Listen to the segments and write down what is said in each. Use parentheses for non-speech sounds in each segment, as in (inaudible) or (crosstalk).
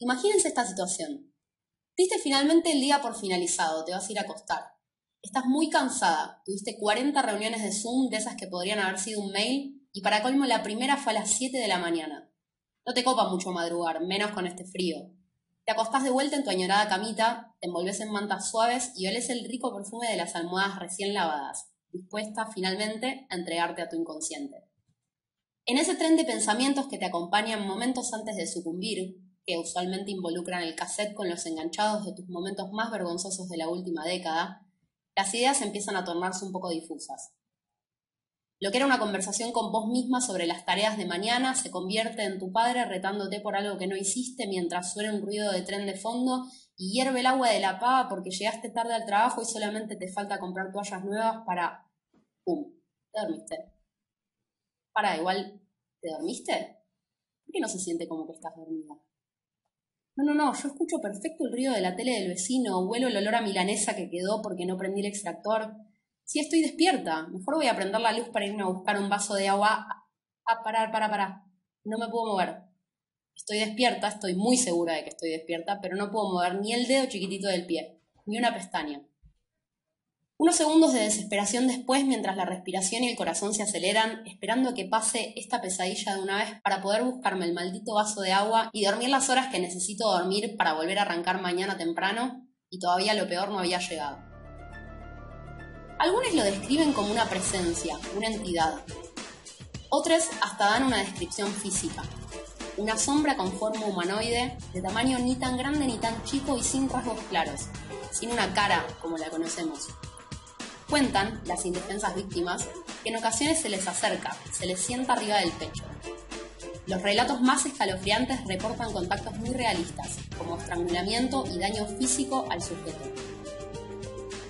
Imagínense esta situación. Diste finalmente el día por finalizado, te vas a ir a acostar. Estás muy cansada, tuviste 40 reuniones de Zoom de esas que podrían haber sido un mail y para colmo la primera fue a las 7 de la mañana. No te copa mucho madrugar, menos con este frío. Te acostás de vuelta en tu añorada camita, te envolves en mantas suaves y oles el rico perfume de las almohadas recién lavadas, dispuesta finalmente a entregarte a tu inconsciente. En ese tren de pensamientos que te acompañan momentos antes de sucumbir, que usualmente involucran el cassette con los enganchados de tus momentos más vergonzosos de la última década, las ideas empiezan a tornarse un poco difusas. Lo que era una conversación con vos misma sobre las tareas de mañana se convierte en tu padre retándote por algo que no hiciste mientras suena un ruido de tren de fondo y hierve el agua de la pava porque llegaste tarde al trabajo y solamente te falta comprar toallas nuevas para... ¡Pum! Te dormiste. Para, igual, ¿te dormiste? ¿Por qué no se siente como que estás dormida? No, no, no, yo escucho perfecto el ruido de la tele del vecino, huelo el olor a milanesa que quedó porque no prendí el extractor. Sí estoy despierta, mejor voy a prender la luz para irme a buscar un vaso de agua. Ah, parar, para, para. No me puedo mover. Estoy despierta, estoy muy segura de que estoy despierta, pero no puedo mover ni el dedo chiquitito del pie, ni una pestaña. Unos segundos de desesperación después, mientras la respiración y el corazón se aceleran, esperando a que pase esta pesadilla de una vez para poder buscarme el maldito vaso de agua y dormir las horas que necesito dormir para volver a arrancar mañana temprano, y todavía lo peor no había llegado. Algunos lo describen como una presencia, una entidad. Otros hasta dan una descripción física. Una sombra con forma humanoide, de tamaño ni tan grande ni tan chico y sin rasgos claros, sin una cara como la conocemos, Cuentan las indefensas víctimas que en ocasiones se les acerca, se les sienta arriba del pecho. Los relatos más escalofriantes reportan contactos muy realistas, como estrangulamiento y daño físico al sujeto.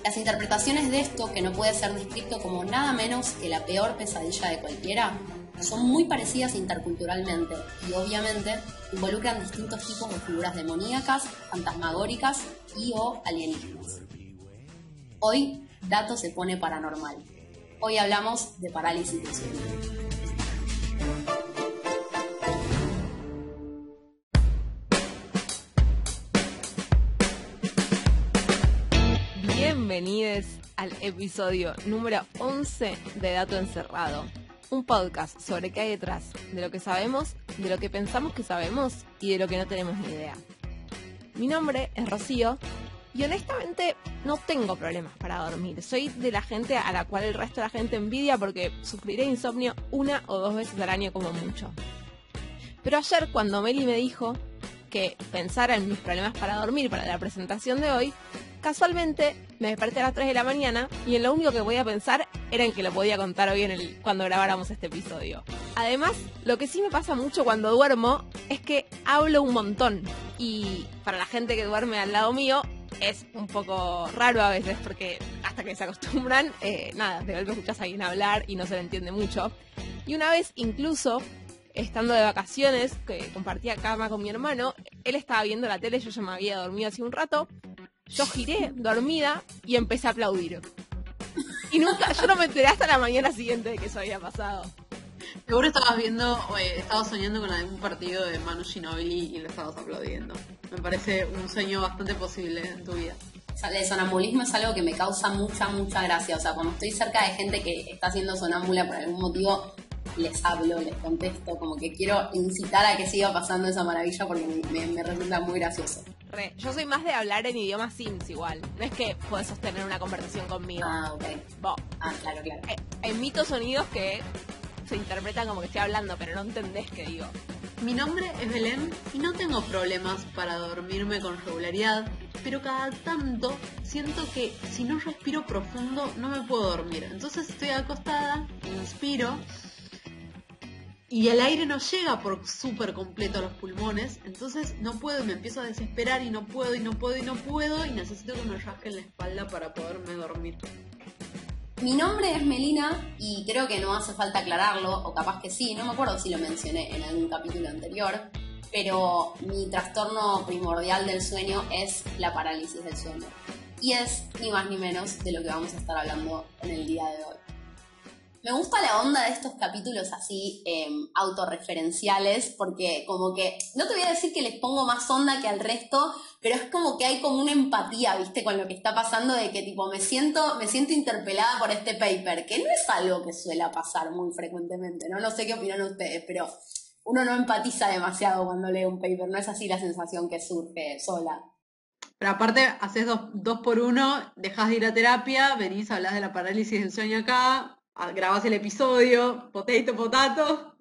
Las interpretaciones de esto, que no puede ser descrito como nada menos que la peor pesadilla de cualquiera, son muy parecidas interculturalmente y obviamente involucran distintos tipos de figuras demoníacas, fantasmagóricas y o alienígenas. Hoy Dato se pone paranormal. Hoy hablamos de parálisis de sueño. Bienvenidos al episodio número 11 de Dato Encerrado, un podcast sobre qué hay detrás de lo que sabemos, de lo que pensamos que sabemos y de lo que no tenemos ni idea. Mi nombre es Rocío y honestamente no tengo problemas para dormir. Soy de la gente a la cual el resto de la gente envidia porque sufriré insomnio una o dos veces al año como mucho. Pero ayer cuando Meli me dijo que pensara en mis problemas para dormir para la presentación de hoy, casualmente me desperté a las 3 de la mañana y en lo único que voy a pensar era en que lo podía contar hoy en el, cuando grabáramos este episodio. Además, lo que sí me pasa mucho cuando duermo es que hablo un montón. Y para la gente que duerme al lado mío, es un poco raro a veces porque hasta que se acostumbran, eh, nada, de golpe escuchas a alguien hablar y no se le entiende mucho. Y una vez incluso, estando de vacaciones, que compartía cama con mi hermano, él estaba viendo la tele, yo ya me había dormido hace un rato, yo giré dormida y empecé a aplaudir. Y nunca, yo no me enteré hasta la mañana siguiente de que eso había pasado. Seguro estabas viendo, eh, estabas soñando con algún partido de Manu Ginobili y lo estabas aplaudiendo. Me parece un sueño bastante posible en tu vida. El sonambulismo es algo que me causa mucha, mucha gracia. O sea, cuando estoy cerca de gente que está haciendo sonámbula por algún motivo, les hablo, les contesto, como que quiero incitar a que siga pasando esa maravilla porque me, resulta muy gracioso. yo soy más de hablar en idioma Sims igual. No es que puedes sostener una conversación conmigo. Ah, ok. Ah, claro, claro. Eh, emito sonidos que se interpretan como que estoy hablando, pero no entendés qué digo. Mi nombre es Belén y no tengo problemas para dormirme con regularidad, pero cada tanto siento que si no respiro profundo no me puedo dormir. Entonces estoy acostada, inspiro y el aire no llega por súper completo a los pulmones, entonces no puedo, me empiezo a desesperar y no puedo y no puedo y no puedo y necesito que me rasquen la espalda para poderme dormir. Mi nombre es Melina y creo que no hace falta aclararlo, o capaz que sí, no me acuerdo si lo mencioné en algún capítulo anterior, pero mi trastorno primordial del sueño es la parálisis del sueño. Y es ni más ni menos de lo que vamos a estar hablando en el día de hoy. Me gusta la onda de estos capítulos así em, autorreferenciales, porque como que, no te voy a decir que les pongo más onda que al resto, pero es como que hay como una empatía, viste, con lo que está pasando, de que tipo me siento, me siento interpelada por este paper, que no es algo que suele pasar muy frecuentemente, ¿no? No sé qué opinan ustedes, pero uno no empatiza demasiado cuando lee un paper, no es así la sensación que surge sola. Pero aparte, haces dos, por uno, dejas de ir a terapia, venís, hablas de la parálisis del sueño acá, grabas el episodio, potato, potato.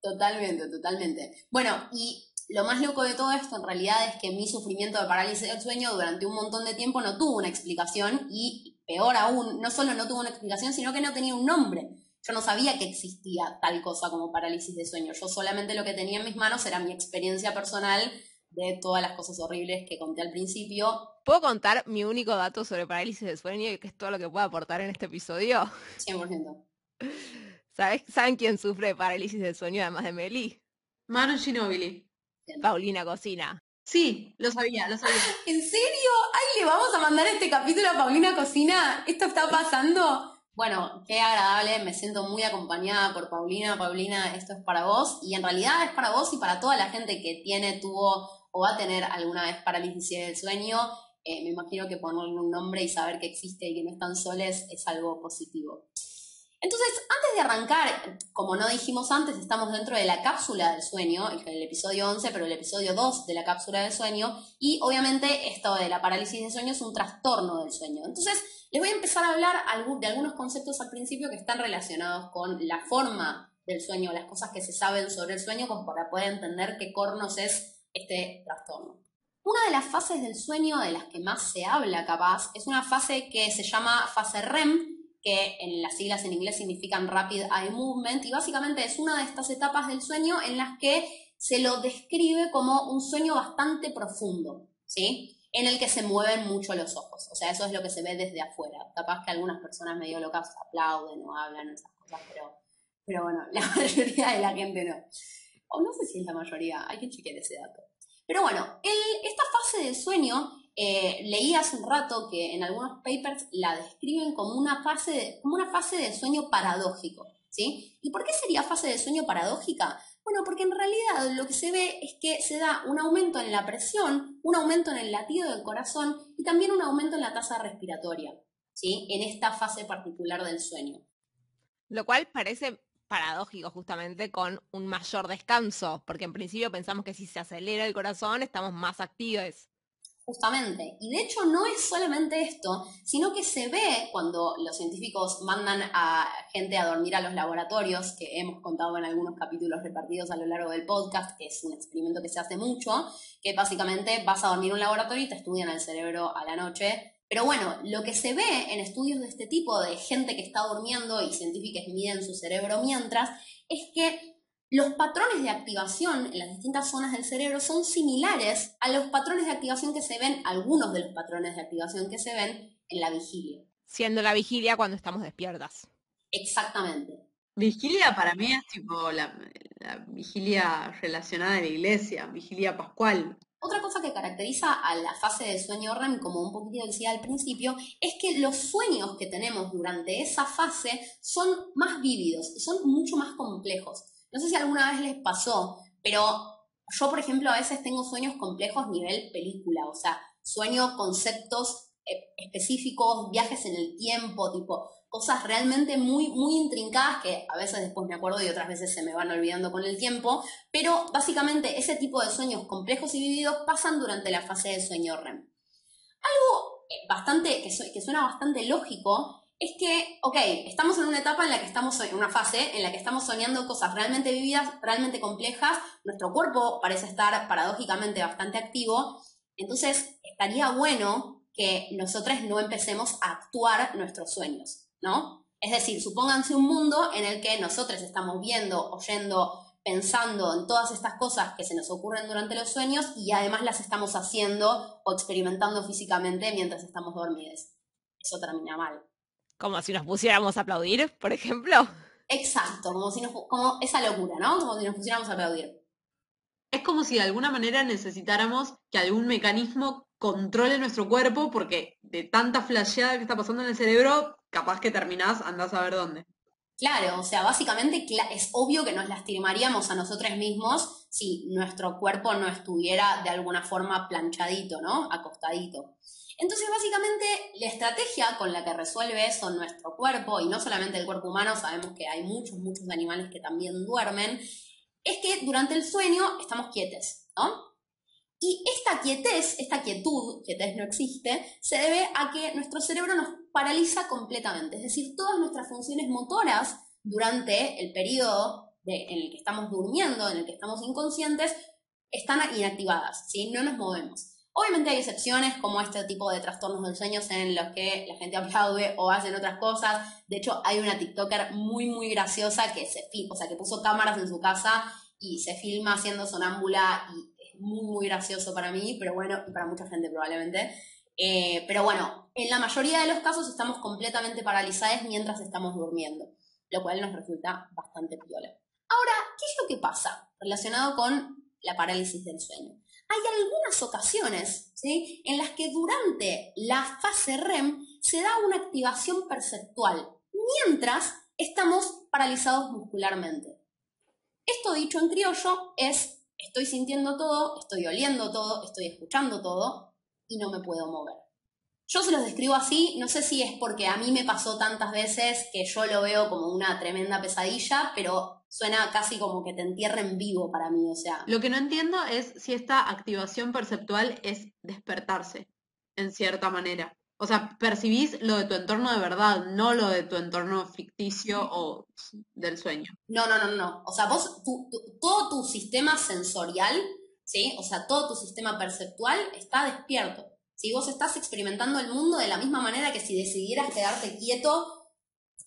Totalmente, totalmente. Bueno, y lo más loco de todo esto en realidad es que mi sufrimiento de parálisis del sueño durante un montón de tiempo no tuvo una explicación y peor aún, no solo no tuvo una explicación, sino que no tenía un nombre. Yo no sabía que existía tal cosa como parálisis de sueño. Yo solamente lo que tenía en mis manos era mi experiencia personal de todas las cosas horribles que conté al principio. ¿Puedo contar mi único dato sobre parálisis de sueño y que es todo lo que puedo aportar en este episodio? 100%. ¿Sabes, ¿Saben quién sufre de parálisis de sueño además de Meli? Manu Ginobili. Paulina Cocina. Sí, lo sabía, lo sabía. (gasps) ¿En serio? ¡Ay, le vamos a mandar este capítulo a Paulina Cocina! ¿Esto está pasando? Bueno, qué agradable, me siento muy acompañada por Paulina. Paulina, esto es para vos y en realidad es para vos y para toda la gente que tiene, tuvo o va a tener alguna vez parálisis del sueño. Eh, me imagino que ponerle un nombre y saber que existe y que no están soles es algo positivo. Entonces, antes de arrancar, como no dijimos antes, estamos dentro de la cápsula del sueño, el, el episodio 11, pero el episodio 2 de la cápsula del sueño, y obviamente esto de la parálisis del sueño es un trastorno del sueño. Entonces, les voy a empezar a hablar de algunos conceptos al principio que están relacionados con la forma del sueño, las cosas que se saben sobre el sueño, como para poder entender qué cornos es este trastorno. Una de las fases del sueño de las que más se habla capaz es una fase que se llama fase REM, que en las siglas en inglés significan Rapid Eye Movement, y básicamente es una de estas etapas del sueño en las que se lo describe como un sueño bastante profundo, ¿sí? en el que se mueven mucho los ojos. O sea, eso es lo que se ve desde afuera. Capaz que algunas personas medio locas aplauden o hablan esas cosas, pero, pero bueno, (laughs) la mayoría de la gente no. O no sé si es la mayoría, hay que chequear ese dato. Pero bueno, esta fase del sueño, eh, leí hace un rato que en algunos papers la describen como una fase de, como una fase de sueño paradójico. ¿sí? ¿Y por qué sería fase de sueño paradójica? Bueno, porque en realidad lo que se ve es que se da un aumento en la presión, un aumento en el latido del corazón y también un aumento en la tasa respiratoria, ¿sí? En esta fase particular del sueño. Lo cual parece paradójico justamente con un mayor descanso, porque en principio pensamos que si se acelera el corazón estamos más activos. Justamente. Y de hecho no es solamente esto, sino que se ve cuando los científicos mandan a gente a dormir a los laboratorios, que hemos contado en algunos capítulos repartidos a lo largo del podcast, que es un experimento que se hace mucho, que básicamente vas a dormir en un laboratorio y te estudian el cerebro a la noche. Pero bueno, lo que se ve en estudios de este tipo, de gente que está durmiendo y científicos miden su cerebro mientras, es que los patrones de activación en las distintas zonas del cerebro son similares a los patrones de activación que se ven, algunos de los patrones de activación que se ven en la vigilia. Siendo la vigilia cuando estamos despiertas. Exactamente. Vigilia para mí es tipo la, vigilia relacionada a la iglesia, vigilia pascual. Otra cosa que caracteriza a la fase de sueño REM, como un poquito decía al principio, es que los sueños que tenemos durante esa fase son más vívidos, son mucho más complejos. No sé si alguna vez les pasó, pero yo, por ejemplo, a veces tengo sueños complejos nivel película, o sea, sueño conceptos eh, específicos, viajes en el tiempo, tipo cosas realmente muy, muy intrincadas que a veces después me acuerdo y otras veces se me van olvidando con el tiempo, pero básicamente ese tipo de sueños complejos y vividos pasan durante la fase del sueño REM. Algo eh, bastante, que suena bastante lógico es que, ok, estamos en una etapa en la que estamos, en una fase en la que estamos soñando cosas realmente vividas, realmente complejas, nuestro cuerpo parece estar paradójicamente bastante activo, entonces estaría bueno que nosotros no empecemos a actuar nuestros sueños, ¿no? Es decir, supónganse un mundo en el que nosotros estamos viendo, oyendo, pensando en todas estas cosas que se nos ocurren durante los sueños y además las estamos haciendo o experimentando físicamente mientras estamos dormidos. Eso termina mal. Como si nos pusiéramos a aplaudir, por ejemplo. Exacto, como si nos, como esa locura, ¿no? Como si nos pusiéramos a aplaudir. Es como si de alguna manera necesitáramos que algún mecanismo controle nuestro cuerpo, porque de tanta flasheada que está pasando en el cerebro, capaz que terminás, andás a ver dónde. Claro, o sea, básicamente es obvio que nos lastimaríamos a nosotros mismos si nuestro cuerpo no estuviera de alguna forma planchadito, ¿no? Acostadito. Entonces, básicamente, la estrategia con la que resuelve eso nuestro cuerpo, y no solamente el cuerpo humano, sabemos que hay muchos, muchos animales que también duermen, es que durante el sueño estamos quietes, ¿no? Y esta quietez, esta quietud, quietez no existe, se debe a que nuestro cerebro nos paraliza completamente. Es decir, todas nuestras funciones motoras durante el periodo en el que estamos durmiendo, en el que estamos inconscientes, están inactivadas, ¿sí? No nos movemos. Obviamente hay excepciones como este tipo de trastornos del sueño en los que la gente aplaude o hacen otras cosas. De hecho, hay una TikToker muy, muy graciosa que se o sea, que puso cámaras en su casa y se filma haciendo sonámbula muy, gracioso para mí, pero bueno, y para mucha gente probablemente. Eh, pero bueno, en la mayoría de los casos estamos completamente paralizados mientras estamos durmiendo, lo cual nos resulta bastante piola. Ahora, ¿qué es lo que pasa relacionado con la parálisis del sueño? Hay algunas ocasiones ¿sí? en las que durante la fase REM se da una activación perceptual, mientras estamos paralizados muscularmente. Esto dicho en criollo es, estoy sintiendo todo, estoy oliendo todo, estoy escuchando todo y no me puedo mover. Yo se los describo así, no sé si es porque a mí me pasó tantas veces que yo lo veo como una tremenda pesadilla, pero suena casi como que te entierren vivo para mí, o sea. Lo que no entiendo es si esta activación perceptual es despertarse, en cierta manera. O sea, percibís lo de tu entorno de verdad, no lo de tu entorno ficticio o del sueño. No, no, no, no. O sea, vos, todo tu sistema sensorial, ¿sí? O sea, todo tu sistema perceptual está despierto. Si vos estás experimentando el mundo de la misma manera que si decidieras quedarte quieto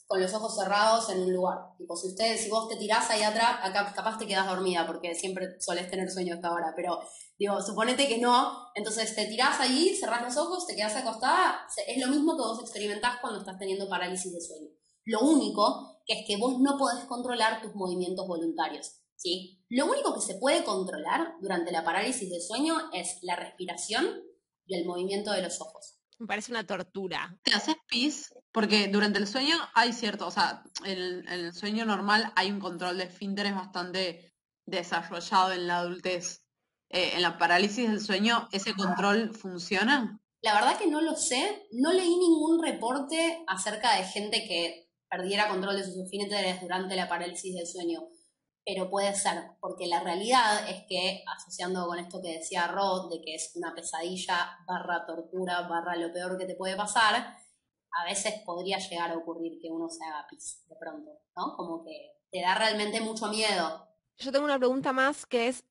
con los ojos cerrados en un lugar. Tipo, si ustedes, si vos te tirás ahí atrás, acá capaz te quedas dormida, porque siempre solés tener sueño a esta hora, pero digo, suponete que no, entonces te tirás ahí, cerrás los ojos, te quedas acostada, es lo mismo que vos experimentás cuando estás teniendo parálisis de sueño. Lo único que es que vos no podés controlar tus movimientos voluntarios, ¿sí? Lo único que se puede controlar durante la parálisis de sueño es la respiración y el movimiento de los ojos. Me parece una tortura. ¿Te haces pis? Porque durante el sueño hay cierto, o sea, en, el sueño normal hay un control de esfínteres bastante desarrollado en la adultez. Eh, ¿En la parálisis del sueño ese control funciona? La verdad que no lo sé. No leí ningún reporte acerca de gente que perdiera control de sus esfínteres durante la parálisis del sueño pero puede ser, porque la realidad es que, asociando con esto que decía Rod, de que es una pesadilla barra tortura barra lo peor que te puede pasar, a veces podría llegar a ocurrir que uno se haga pis de pronto, ¿no? Como que te da realmente mucho miedo. Yo tengo una pregunta más que es,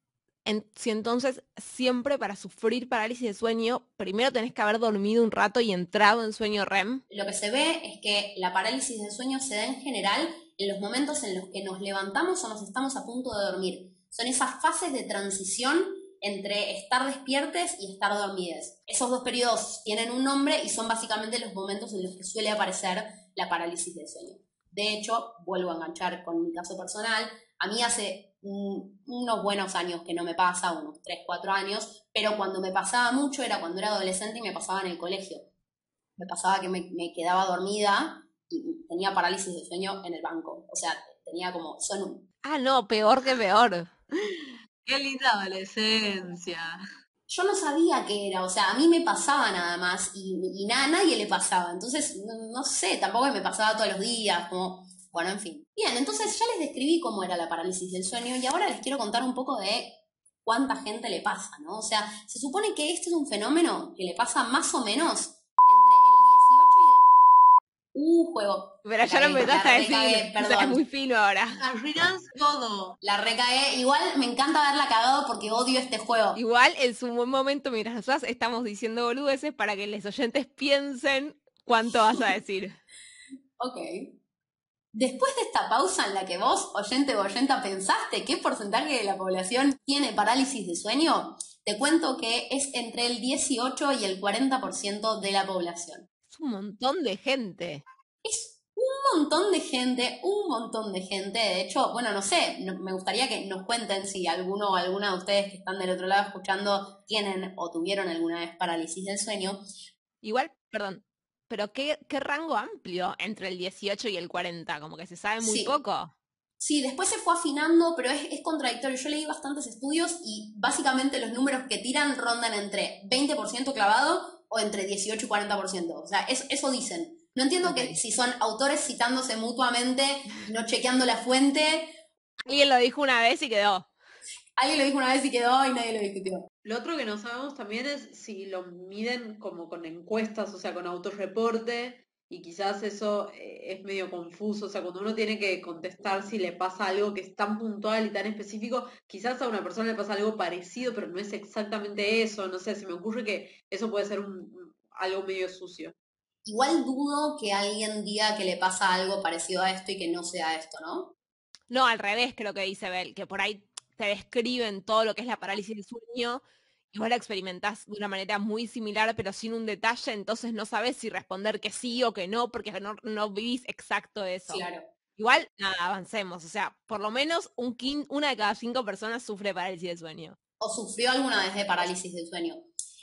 si entonces siempre para sufrir parálisis de sueño, primero tenés que haber dormido un rato y entrado en sueño REM. Lo que se ve es que la parálisis de sueño se da en general en los momentos en los que nos levantamos o nos estamos a punto de dormir. Son esas fases de transición entre estar despiertes y estar dormides. Esos dos periodos tienen un nombre y son básicamente los momentos en los que suele aparecer la parálisis del sueño. De hecho, vuelvo a enganchar con mi caso personal, a mí hace unos buenos años que no me pasa, unos 3, 4 años, pero cuando me pasaba mucho era cuando era adolescente y me pasaba en el colegio. Me pasaba que me, me quedaba dormida y tenía parálisis de sueño en el banco. O sea, tenía como, son... Ah, no, peor que peor. (laughs) Qué linda adolescencia. Yo no sabía qué era, o sea, a mí me pasaba nada más y, y nada, nadie le pasaba. Entonces, no, sé, tampoco me pasaba todos los días, como, bueno, en fin. Bien, entonces ya les describí cómo era la parálisis del sueño y ahora les quiero contar un poco de cuánta gente le pasa, ¿no? O sea, se supone que este es un fenómeno que le pasa más o menos Uh, juego. Pero ya lo empezaste a decir. (laughs) Perdón. es muy fino ahora. Arruinas todo. La recae. Igual me encanta haberla cagado porque odio este juego. Igual es un buen momento mientras nosotras estamos diciendo boludeces para que los oyentes piensen cuánto vas a decir. (laughs) ok. Después de esta pausa en la que vos, oyente o oyenta, pensaste qué porcentaje de la población tiene parálisis de sueño, te cuento que es entre el 18 y el 40% de la población un montón de gente. Es un montón de gente, un montón de gente. De hecho, bueno, no sé, me gustaría que nos cuenten si alguno o alguna de ustedes que están del otro lado escuchando tienen o tuvieron alguna vez parálisis del sueño. Igual, perdón, pero qué, qué rango amplio entre el 18 y el 40, como que se sabe muy Sí. poco. Sí, después se fue afinando, pero es, es contradictorio. Yo leí bastantes estudios y básicamente los números que tiran rondan entre 20% clavado o entre 18 y 40%. O sea, es- eso dicen. No entiendo que si son autores citándose mutuamente, no chequeando la fuente. Alguien lo dijo una vez y quedó. Alguien lo dijo una vez y quedó y nadie lo discutió. Lo otro que no sabemos también es si lo miden como con encuestas, o sea, con autorreporte, y quizás eso eh, es medio confuso, o sea, cuando uno tiene que contestar si le pasa algo que es tan puntual y tan específico, quizás a una persona le pasa algo parecido, pero no es exactamente eso, no sé, se me ocurre que eso puede ser un, un- algo medio sucio. Igual dudo que alguien diga que le pasa algo parecido a esto y que no sea esto, ¿no? No, al revés creo que dice Bel, que por ahí te describen todo lo que es la parálisis del sueño vos la experimentás de una manera muy similar pero sin un detalle, entonces no sabes si responder que sí o que no porque no, no vivís exacto eso. Claro. Igual, nada, avancemos. O sea, por lo menos un quin- una de cada cinco personas sufre parálisis del sueño. o sufrió alguna vez de parálisis del sueño.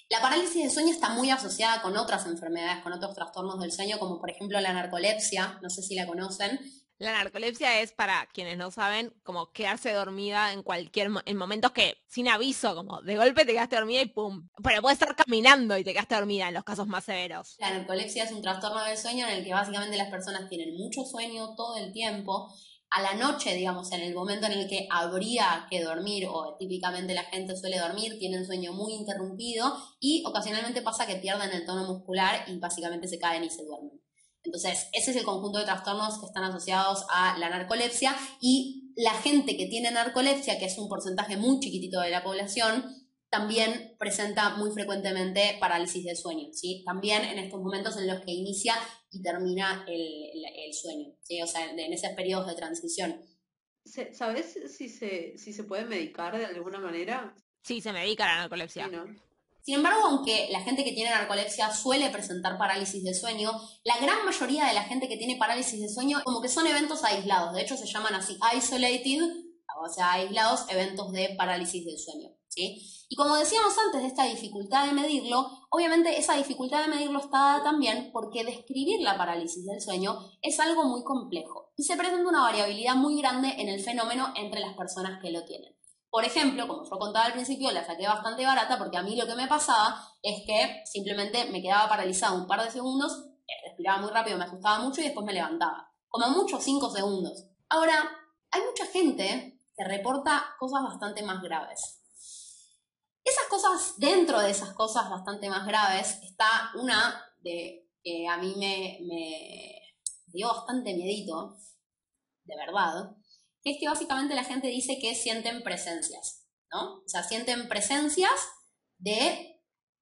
La parálisis del sueño está muy asociada con otras enfermedades, con otros trastornos del sueño, como por ejemplo la narcolepsia, no sé si la conocen. La narcolepsia es, para quienes no saben, como quedarse dormida en cualquier en momentos que, sin aviso, como de golpe te quedaste dormida y pum. Pero puedes estar caminando y te quedaste dormida en los casos más severos. La narcolepsia es un trastorno del sueño en el que básicamente las personas tienen mucho sueño todo el tiempo. A la noche, digamos, en el momento en el que habría que dormir, o típicamente la gente suele dormir, tienen sueño muy interrumpido y ocasionalmente pasa que pierden el tono muscular y básicamente se caen y se duermen. Entonces, ese es el conjunto de trastornos que están asociados a la narcolepsia y la gente que tiene narcolepsia, que es un porcentaje muy chiquitito de la población, también presenta muy frecuentemente parálisis del sueño, ¿sí? También en estos momentos en los que inicia y termina el, el- el sueño, ¿sí? O sea, en, esos periodos de transición. ¿Sabes si se, si se puede medicar de alguna manera? Sí, se medica la Sí, narcolepsia. ¿no? Sin embargo, aunque la gente que tiene narcolepsia suele presentar parálisis del sueño, la gran mayoría de la gente que tiene parálisis del sueño como que son eventos aislados, de hecho se llaman así isolated, o sea, aislados eventos de parálisis del sueño. Y como decíamos antes de esta dificultad de medirlo, obviamente esa dificultad de medirlo está dada también porque describir la parálisis del sueño es algo muy complejo y se presenta una variabilidad muy grande en el fenómeno entre las personas que lo tienen. Por ejemplo, como yo contaba al principio, la saqué bastante barata porque a mí lo que me pasaba es que simplemente me quedaba paralizada un par de segundos, eh, respiraba muy rápido, me asustaba mucho y después me levantaba. Como mucho 5 segundos. Ahora, hay mucha gente que reporta cosas bastante más graves. Esas cosas, dentro de esas cosas bastante más graves, está una de que a mí me, dio bastante miedito, de verdad, es que básicamente la gente dice que sienten presencias, ¿no? O sea, sienten presencias de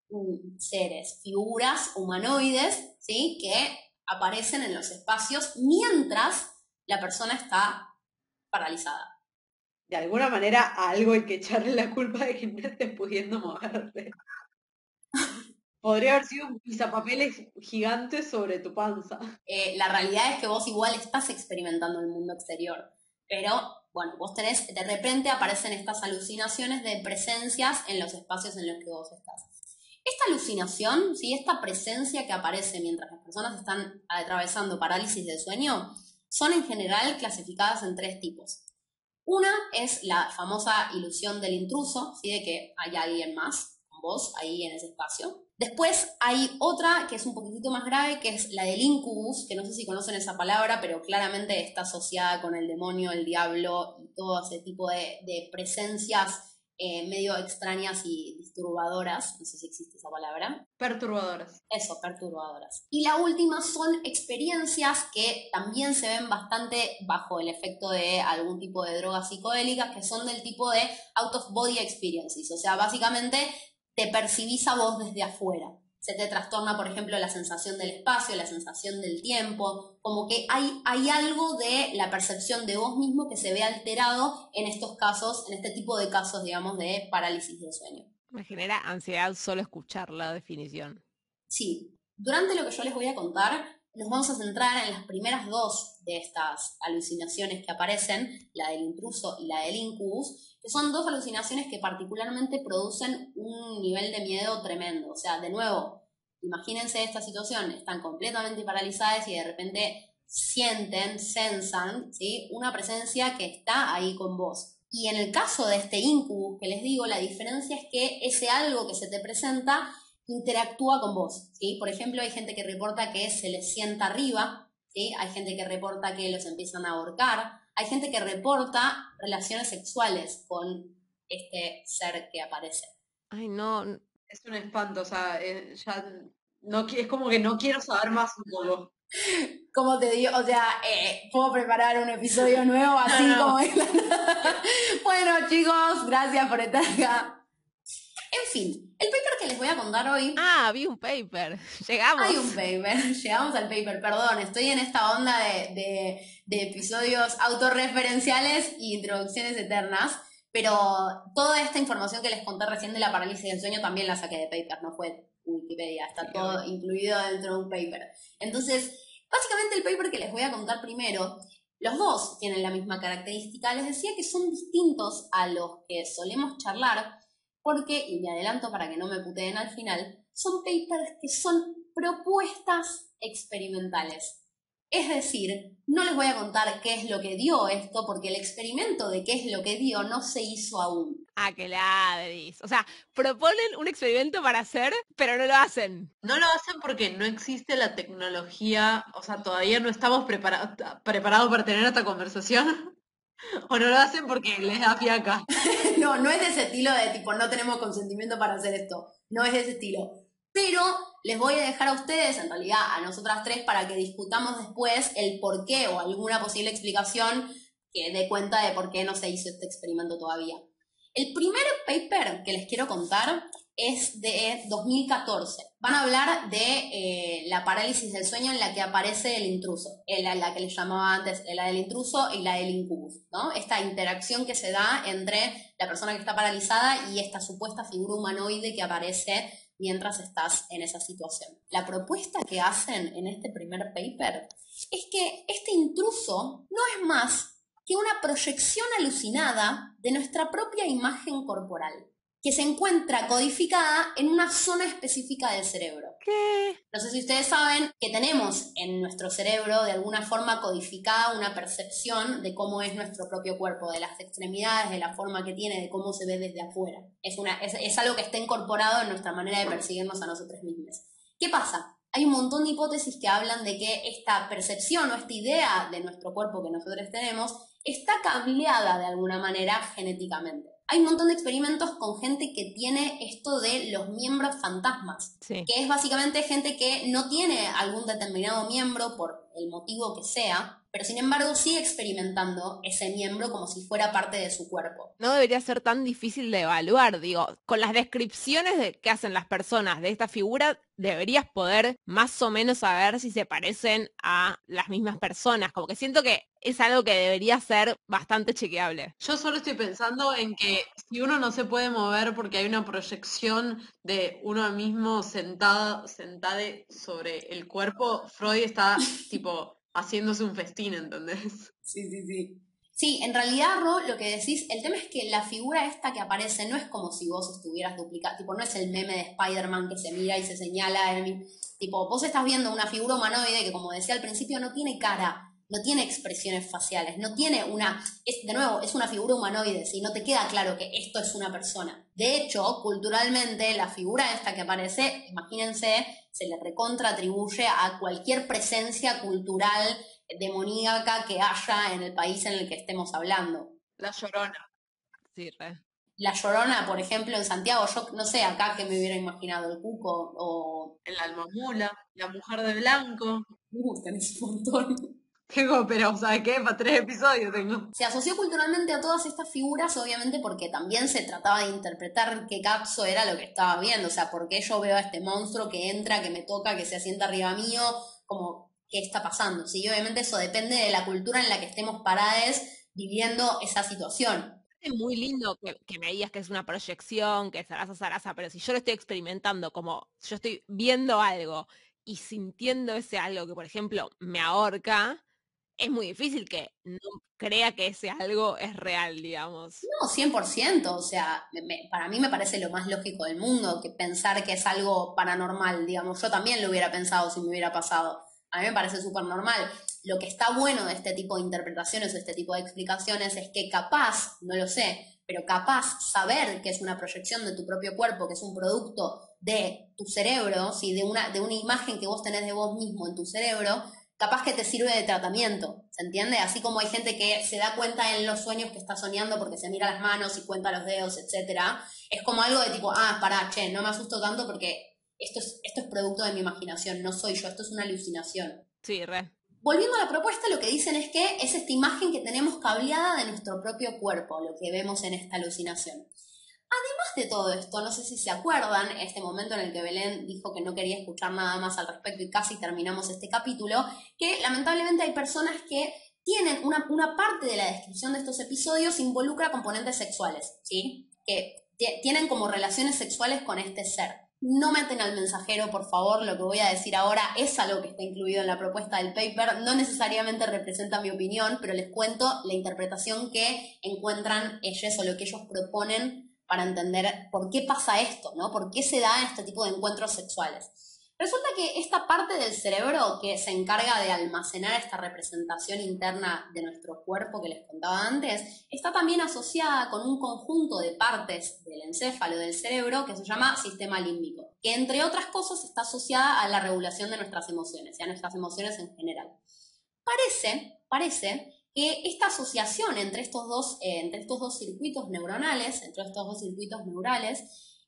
mm, seres, figuras humanoides, ¿sí? Que aparecen en los espacios mientras la persona está paralizada. De alguna manera algo hay que echarle la culpa de que no estés pudiendo moverte. (laughs) Podría haber sido un pisapapeles gigante sobre tu panza. Eh, la realidad es que vos igual estás experimentando el mundo exterior, pero bueno, vos tenés, de repente aparecen estas alucinaciones de presencias en los espacios en los que vos estás. Esta alucinación, ¿sí? esta presencia que aparece mientras las personas están atravesando parálisis del sueño, son en general clasificadas en tres tipos. Una es la famosa ilusión del intruso, ¿sí? de que hay alguien más con vos ahí en ese espacio. Después hay otra que es un poquitito más grave, que es la del incubus, que no sé si conocen esa palabra, pero claramente está asociada con el demonio, el diablo y todo ese tipo de, de presencias eh, medio extrañas y disturbadoras, no sé si existe esa palabra. Perturbadoras. Eso, perturbadoras. Y la última son experiencias que también se ven bastante bajo el efecto de algún tipo de drogas psicodélicas, que son del tipo de out of body experiences. O sea, básicamente te percibís a vos desde afuera. Se te trastorna, por ejemplo, la sensación del espacio, la sensación del tiempo, como que hay, hay algo de la percepción de vos mismo que se ve alterado en estos casos, en este tipo de casos, digamos, de parálisis del sueño. Me genera ansiedad solo escuchar la definición. Sí, durante lo que yo les voy a contar, nos vamos a centrar en las primeras dos de estas alucinaciones que aparecen, la del intruso y la del incubus, que son dos alucinaciones que particularmente producen un nivel de miedo tremendo. O sea, de nuevo, Imagínense esta situación, están completamente paralizadas y de repente sienten, sensan, ¿sí? Una presencia que está ahí con vos. Y en el caso de este incubus que les digo, la diferencia es que ese algo que se te presenta interactúa con vos, ¿sí? Por ejemplo, hay gente que reporta que se les sienta arriba, ¿sí? Hay gente que reporta que los empiezan a ahorcar, hay gente que reporta relaciones sexuales con este ser que aparece. Ay, no. Es un espanto, o sea, eh, ya no, es como que no quiero saber más un poco. (laughs) Como te digo, o sea, eh, puedo preparar un episodio nuevo (laughs) así como (laughs) Bueno, chicos, gracias por estar acá. En fin, el paper que les voy a contar hoy. Ah, vi un paper. (laughs) Llegamos. Hay un paper. (laughs) Llegamos al paper, perdón. Estoy en esta onda de, de episodios autorreferenciales y introducciones eternas. Pero toda esta información que les conté recién de la parálisis del sueño también la saqué de paper, no fue Wikipedia, está todo incluido dentro de un paper. Entonces, básicamente el paper que les voy a contar primero, los dos tienen la misma característica. Les decía que son distintos a los que solemos charlar, porque, y me adelanto para que no me puteen al final, son papers que son propuestas experimentales. Es decir, no les voy a contar qué es lo que dio esto, porque el experimento de qué es lo que dio no se hizo aún. Ah, que ladris. O sea, proponen un experimento para hacer, pero no lo hacen. No lo hacen porque no existe la tecnología, o sea, todavía no estamos preparados para tener esta conversación. ¿O no lo hacen porque les da fiaca? (laughs) no, no es de ese estilo de tipo, no tenemos consentimiento para hacer esto. No es de ese estilo pero les voy a dejar a ustedes, en realidad a nosotras tres, para que discutamos después el por qué o alguna posible explicación que dé cuenta de por qué no se hizo este experimento todavía. El primer paper que les quiero contar es de 2014. Van a hablar de eh, la parálisis del sueño en la que aparece el intruso, la, la que les llamaba antes la del intruso y la del incubus, ¿no? Esta interacción que se da entre la persona que está paralizada y esta supuesta figura humanoide que aparece mientras estás en esa situación. La propuesta que hacen en este primer paper es que este intruso no es más que una proyección alucinada de nuestra propia imagen corporal que se encuentra codificada en una zona específica del cerebro. ¿Qué? No sé si ustedes saben que tenemos en nuestro cerebro de alguna forma codificada una percepción de cómo es nuestro propio cuerpo, de las extremidades, de la forma que tiene, de cómo se ve desde afuera. Es, una, es, algo que está incorporado en nuestra manera de percibirnos a nosotros mismos. ¿Qué pasa? Hay un montón de hipótesis que hablan de que esta percepción o esta idea de nuestro cuerpo que nosotros tenemos está cableada de alguna manera genéticamente hay un montón de experimentos con gente que tiene esto de los miembros fantasmas, que es básicamente gente que no tiene algún determinado miembro por el motivo que sea, pero sin embargo sigue experimentando ese miembro como si fuera parte de su cuerpo. No debería ser tan difícil de evaluar, digo, con las descripciones de, que hacen las personas de esta figura, deberías poder más o menos saber si se parecen a las mismas personas, como que siento que es algo que debería ser bastante chequeable. Yo solo estoy pensando en que si uno no se puede mover porque hay una proyección de uno mismo sentado, sentado sobre el cuerpo, Freud está tipo haciéndose un festín, ¿entendés? (laughs) Sí, sí, sí. Sí, en realidad, Ro, lo que decís, el tema es que la figura esta que aparece no es como si vos estuvieras duplicado, tipo, no es el meme de Spider-Man que se mira y se señala, el, tipo, vos estás viendo una figura humanoide que, como decía al principio, no tiene cara, no tiene expresiones faciales, no tiene una, es, de nuevo, es una figura humanoide, si no te queda claro que esto es una persona. De hecho, culturalmente, la figura esta que aparece, imagínense, se le recontra atribuye a cualquier presencia cultural demoníaca que haya en el país en el que estemos hablando. La llorona. Sí, re. La Llorona, por ejemplo, en Santiago, yo no sé acá que me hubiera imaginado, el Cuco o... El Almamula, la Mujer de Blanco. Uh, tenés un montón. (laughs) Tengo, pero, ¿sabes qué? Para tres episodios tengo. Se asoció culturalmente a todas estas figuras, obviamente, porque también se trataba de interpretar qué capso era lo que estaba viendo. O sea, por qué yo veo a este monstruo que entra, que me toca, que se asienta arriba mío, como, ¿qué está pasando? Sí, obviamente eso depende de la cultura en la que estemos paradas viviendo esa situación. Es muy lindo que, me digas que es una proyección, que es zaraza, zaraza, pero si yo lo estoy experimentando como yo estoy viendo algo y sintiendo ese algo que, por ejemplo, me ahorca, es muy difícil que no crea que ese algo es real, digamos. No, 100%, o sea, para mí me parece lo más lógico del mundo que pensar que es algo paranormal, digamos, yo también lo hubiera pensado si me hubiera pasado. A mí me parece súper normal. Lo que está bueno de este tipo de interpretaciones o este tipo de explicaciones es que capaz, no lo sé, pero capaz saber que es una proyección de tu propio cuerpo, que es un producto de tu cerebro, ¿sí? de, una, de una imagen que vos tenés de vos mismo en tu cerebro, capaz que te sirve de tratamiento, ¿se entiende? Así como hay gente que se da cuenta en los sueños que está soñando porque se mira las manos y cuenta los dedos, etcétera, es como algo de tipo, ah, pará, che, no me asusto tanto porque esto es, esto es producto de mi imaginación, no soy yo, esto es una alucinación. Sí, re. Volviendo a la propuesta, lo que dicen es que es esta imagen que tenemos cableada de nuestro propio cuerpo, lo que vemos en esta alucinación. Además de todo esto, no sé si se acuerdan, este momento en el que Belén dijo que no quería escuchar nada más al respecto y casi terminamos este capítulo, que lamentablemente hay personas que tienen una, una parte de la descripción de estos episodios involucra componentes sexuales, ¿sí? Que tienen como relaciones sexuales con este ser. No meten al mensajero, por favor, lo que voy a decir ahora es algo que está incluido en la propuesta del paper, no necesariamente representa mi opinión, pero les cuento la interpretación que encuentran ellos o lo que ellos proponen para entender por qué pasa esto, ¿no? ¿Por qué se da este tipo de encuentros sexuales? Resulta que esta parte del cerebro que se encarga de almacenar esta representación interna de nuestro cuerpo que les contaba antes, está también asociada con un conjunto de partes del encéfalo del cerebro que se llama sistema límbico, que entre otras cosas está asociada a la regulación de nuestras emociones, y a nuestras emociones en general. Parece, parece que esta asociación entre estos dos, eh, entre estos dos circuitos neuronales, entre estos dos circuitos neurales,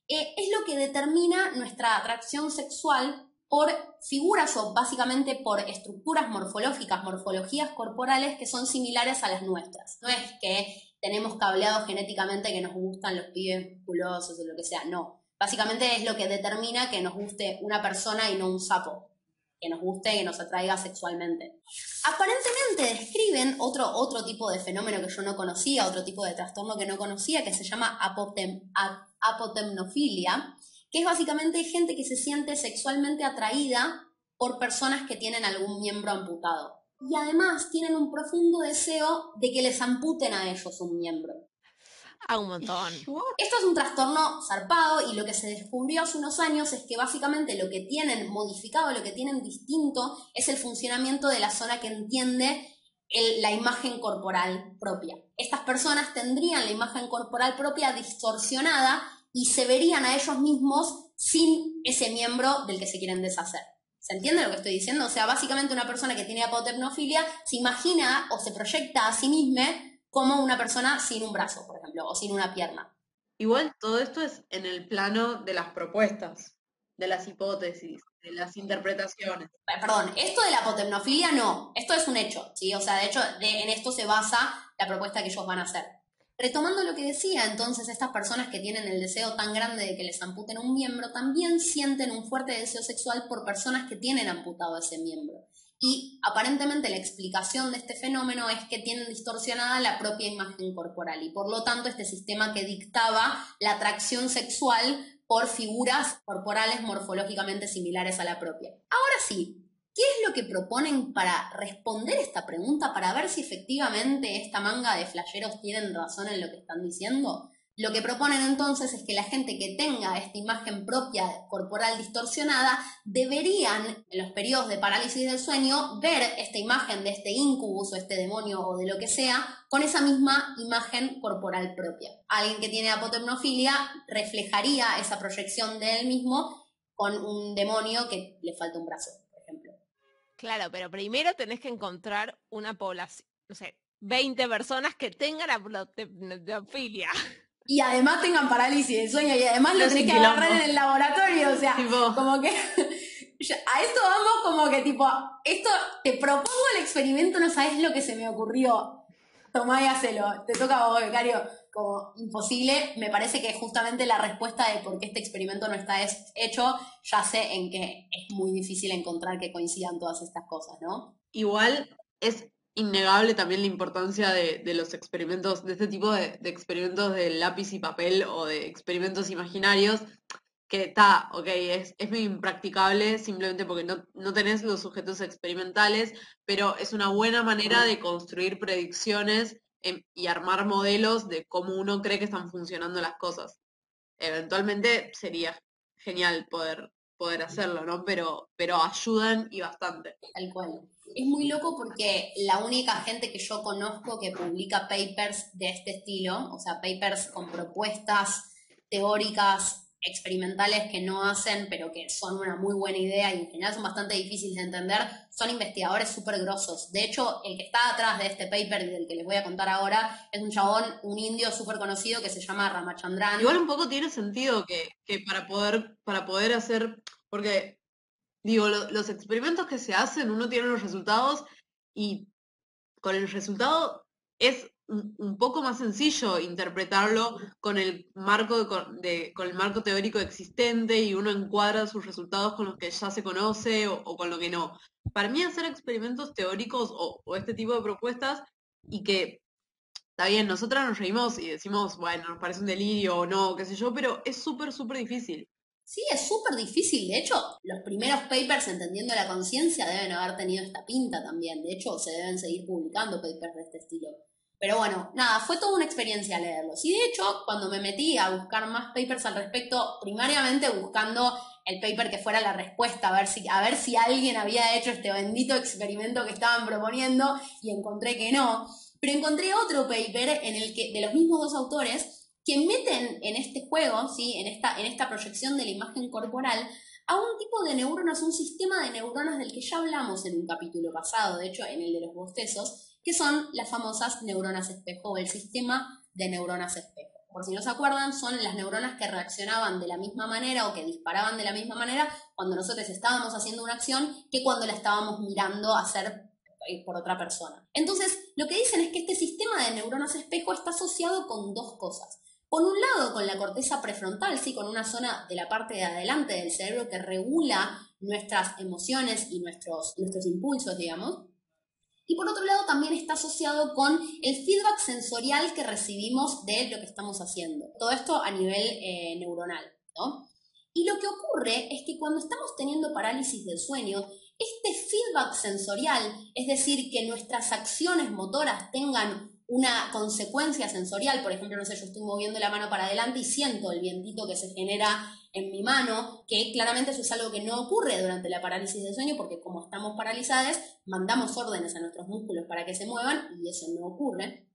eh, es lo que determina nuestra atracción sexual por figuras o básicamente por estructuras morfológicas, morfologías corporales que son similares a las nuestras. No es que tenemos cableado genéticamente que nos gustan los pibes musculosos o lo que sea, no. Básicamente es lo que determina que nos guste una persona y no un sapo, que nos guste, que nos atraiga sexualmente. Aparentemente describen otro, otro tipo de fenómeno que yo no conocía, otro tipo de trastorno que no conocía, que se llama apotem, apotemnofilia, que es básicamente gente que se siente sexualmente atraída por personas que tienen algún miembro amputado. Y además tienen un profundo deseo de que les amputen a ellos un miembro. A un montón. Esto es un trastorno zarpado y lo que se descubrió hace unos años es que básicamente lo que tienen modificado, lo que tienen distinto es el funcionamiento de la zona que entiende la imagen corporal propia. Estas personas tendrían la imagen corporal propia distorsionada y se verían a ellos mismos sin ese miembro del que se quieren deshacer. ¿Se entiende lo que estoy diciendo? O sea, básicamente una persona que tiene apotepnofilia se imagina o se proyecta a sí misma como una persona sin un brazo, por ejemplo, o sin una pierna. Igual todo esto es en el plano de las propuestas, de las hipótesis, de las interpretaciones. Perdón, esto de la apotepnofilia no, esto es un hecho, ¿sí? O sea, de hecho, en esto se basa la propuesta que ellos van a hacer. Retomando lo que decía, entonces estas personas que tienen el deseo tan grande de que les amputen un miembro también sienten un fuerte deseo sexual por personas que tienen amputado ese miembro. Y aparentemente la explicación de este fenómeno es que tienen distorsionada la propia imagen corporal y por lo tanto este sistema que dictaba la atracción sexual por figuras corporales morfológicamente similares a la propia. Ahora sí, ¿Qué es lo que proponen para responder esta pregunta, para ver si efectivamente esta manga de flayeros tienen razón en lo que están diciendo? Lo que proponen entonces es que la gente que tenga esta imagen propia corporal distorsionada deberían, en los periodos de parálisis del sueño, ver esta imagen de este incubus o este demonio o de lo que sea con esa misma imagen corporal propia. Alguien que tiene apotepnofilia reflejaría esa proyección de él mismo con un demonio que le falta un brazo. Claro, pero primero tenés que encontrar una población, no sé, 20 personas que tengan aplotefilia. Y además tengan parálisis de sueño y además lo tenés que agarrar en el laboratorio, o sea, como que (laughs) a esto vamos como que tipo, esto te propongo el experimento, no sabes lo que se me ocurrió. Tomá y hacelo, te toca a vos, becario como imposible, me parece que justamente la respuesta de por qué este experimento no está hecho, ya sé en que es muy difícil encontrar que coincidan todas estas cosas, ¿no? Igual es innegable también la importancia de, los experimentos, de este tipo de, experimentos de lápiz y papel o de experimentos imaginarios, que está, ok, es, es impracticable simplemente porque no, no tenés los sujetos experimentales, pero es una buena manera de construir predicciones em, y armar modelos de cómo uno cree que están funcionando las cosas. Eventualmente sería genial poder, poder hacerlo, ¿no? Pero, pero ayudan y bastante. Tal cual. Es muy loco porque la única gente que yo conozco que publica papers de este estilo, o sea, papers con propuestas teóricas experimentales que no hacen, pero que son una muy buena idea y en general son bastante difíciles de entender, son investigadores súper grosos. De hecho, el que está atrás de este paper y del que les voy a contar ahora es un chabón, un indio súper conocido que se llama Ramachandran. Igual un poco tiene sentido que, que para, poder, para poder hacer, porque digo, los experimentos que se hacen, uno tiene los resultados y con el resultado es un poco más sencillo interpretarlo con el marco de, con el marco teórico existente y uno encuadra sus resultados con los que ya se conoce o, con lo que no. Para mí hacer experimentos teóricos o, este tipo de propuestas y que está bien, nosotras nos reímos y decimos, bueno, nos parece un delirio o no, qué sé yo, pero es súper, súper difícil. Sí, es súper difícil. De hecho, los primeros papers entendiendo la conciencia deben haber tenido esta pinta también. De hecho, se deben seguir publicando papers de este estilo. Pero bueno, nada, fue toda una experiencia leerlos. Y de hecho, cuando me metí a buscar más papers al respecto, primariamente buscando el paper que fuera la respuesta, a ver si, a ver si alguien había hecho este bendito experimento que estaban proponiendo, y encontré que no. Pero encontré otro paper en el que, de los mismos dos autores, que meten en este juego, ¿sí? en, esta, en esta proyección de la imagen corporal, a un tipo de neuronas, un sistema de neuronas del que ya hablamos en un capítulo pasado, de hecho en el de los bostezos, que son las famosas neuronas espejo o el sistema de neuronas espejo. Por si no se acuerdan, son las neuronas que reaccionaban de la misma manera o que disparaban de la misma manera cuando nosotros estábamos haciendo una acción que cuando la estábamos mirando hacer eh, por otra persona. Entonces, lo que dicen es que este sistema de neuronas espejo está asociado con dos cosas. Por un lado, con la corteza prefrontal, sí, con una zona de la parte de adelante del cerebro que regula nuestras emociones y nuestros, nuestros impulsos, digamos. Y por otro lado también está asociado con el feedback sensorial que recibimos de lo que estamos haciendo. Todo esto a nivel eh, neuronal, ¿no? Y lo que ocurre es que cuando estamos teniendo parálisis del sueño, este feedback sensorial, es decir, que nuestras acciones motoras tengan una consecuencia sensorial, por ejemplo, no sé, yo estoy moviendo la mano para adelante y siento el vientito que se genera en mi mano, que claramente eso es algo que no ocurre durante la parálisis del sueño, porque como estamos paralizadas, mandamos órdenes a nuestros músculos para que se muevan y eso no ocurre.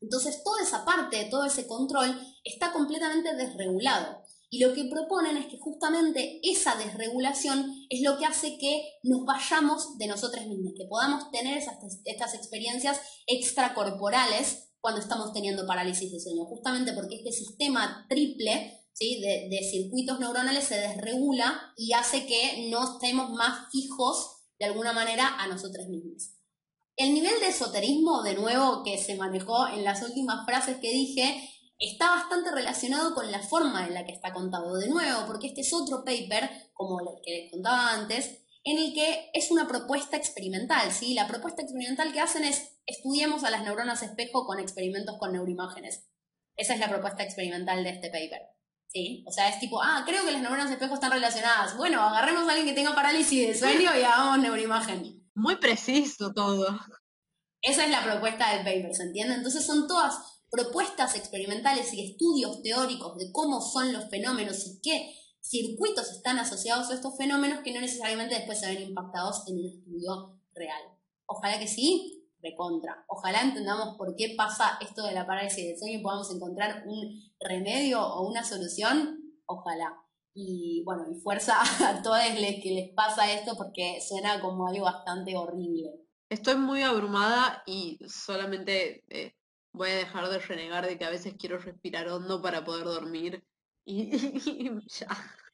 Entonces, toda esa parte, todo ese control está completamente desregulado. Y lo que proponen es que justamente esa desregulación es lo que hace que nos vayamos de nosotros mismos, que podamos tener estas experiencias extracorporales cuando estamos teniendo parálisis de sueño, justamente porque este sistema triple de, de, circuitos neuronales se desregula y hace que no estemos más fijos de alguna manera a nosotros mismos. El nivel de esoterismo, de nuevo, que se manejó en las últimas frases que dije, está bastante relacionado con la forma en la que está contado. De nuevo, porque este es otro paper, como el que les contaba antes, en el que es una propuesta experimental. ¿sí? La propuesta experimental que hacen es estudiemos a las neuronas espejo con experimentos con neuroimágenes. Esa es la propuesta experimental de este paper. ¿sí? O sea, es tipo, ah, creo que las neuronas espejo están relacionadas. Bueno, agarremos a alguien que tenga parálisis de sueño y hagamos neuroimagen. Muy preciso todo. Esa es la propuesta del paper, ¿se entiende? Entonces son todas propuestas experimentales y estudios teóricos de cómo son los fenómenos y qué circuitos están asociados a estos fenómenos que no necesariamente después se ven impactados en un estudio real. Ojalá que sí, recontra. Ojalá entendamos por qué pasa esto de la parálisis del sueño y podamos encontrar un remedio o una solución. Ojalá. Y bueno, y fuerza (laughs) a todos les que les pasa esto porque suena como algo bastante horrible. Estoy muy abrumada y solamente eh, voy a dejar de renegar de que a veces quiero respirar hondo para poder dormir. (laughs) Y, ya.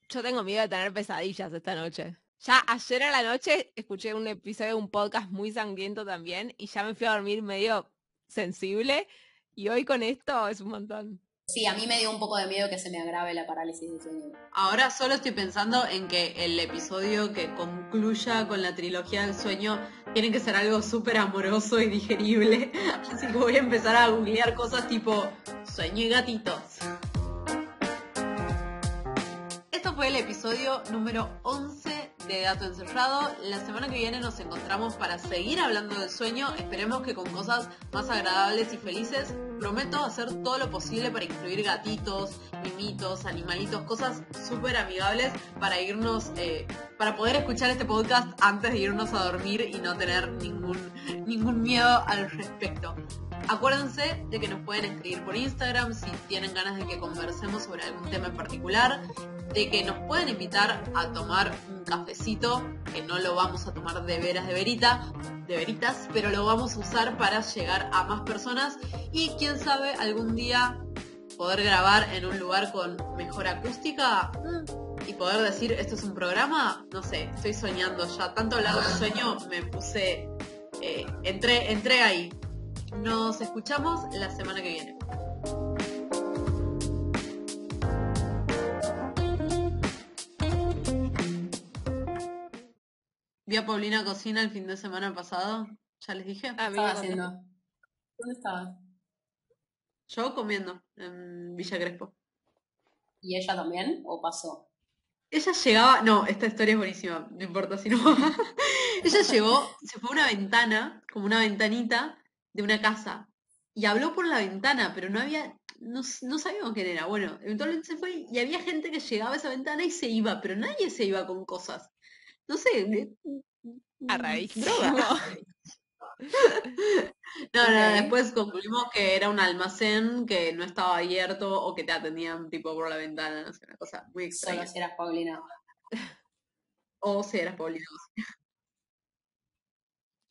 Yo tengo miedo de tener pesadillas esta noche. Ya ayer a la noche escuché un episodio de un podcast muy sangriento también y ya me fui a dormir medio sensible y hoy con esto es un montón. Sí, a mí me dio un poco de miedo que se me agrave la parálisis del sueño. Ahora solo estoy pensando en que el episodio que concluya con la trilogía del sueño tiene que ser algo súper amoroso y digerible. (laughs) Así que voy a empezar a googlear cosas tipo sueño y gatitos. El episodio número 11 de Dato Encerrado. La semana que viene nos encontramos para seguir hablando del sueño. Esperemos que con cosas más agradables y felices. Prometo hacer todo lo posible para incluir gatitos, mimitos, animalitos, cosas súper amigables para irnos, eh, para poder escuchar este podcast antes de irnos a dormir y no tener ningún, ningún miedo al respecto. Acuérdense de que nos pueden escribir por Instagram si tienen ganas de que conversemos sobre algún tema en particular, de que nos pueden invitar a tomar un cafecito, que no lo vamos a tomar de veras de verita, de veritas, pero lo vamos a usar para llegar a más personas y quién sabe algún día poder grabar en un lugar con mejor acústica mm, y poder decir esto es un programa, no sé, estoy soñando ya, tanto hablar de sueño me puse, eh, entré, entré ahí. Nos escuchamos la semana que viene. Vi a Paulina Cocina el fin de semana pasado. ¿Ya les dije? Ah, ¿Qué mira, estaba haciendo? ¿Dónde estabas? Yo comiendo en Villa Crespo. ¿Y ella también? ¿O pasó? Ella llegaba, no, esta historia es buenísima, no importa si no. (laughs) Ella llegó, se fue a una ventana, como una ventanita de una casa, y habló por la ventana, pero no había, no, no sabíamos quién era. Bueno, eventualmente se fue y había gente que llegaba a esa ventana y se iba, pero nadie se iba con cosas. No sé, eh, Ah, rarísimo. droga. (laughs) (laughs) No, no, después concluimos que era un almacén que no estaba abierto o que te atendían tipo por la ventana, no sé, una cosa muy Solo extraña. si eras Paulina. O si eras Paulina.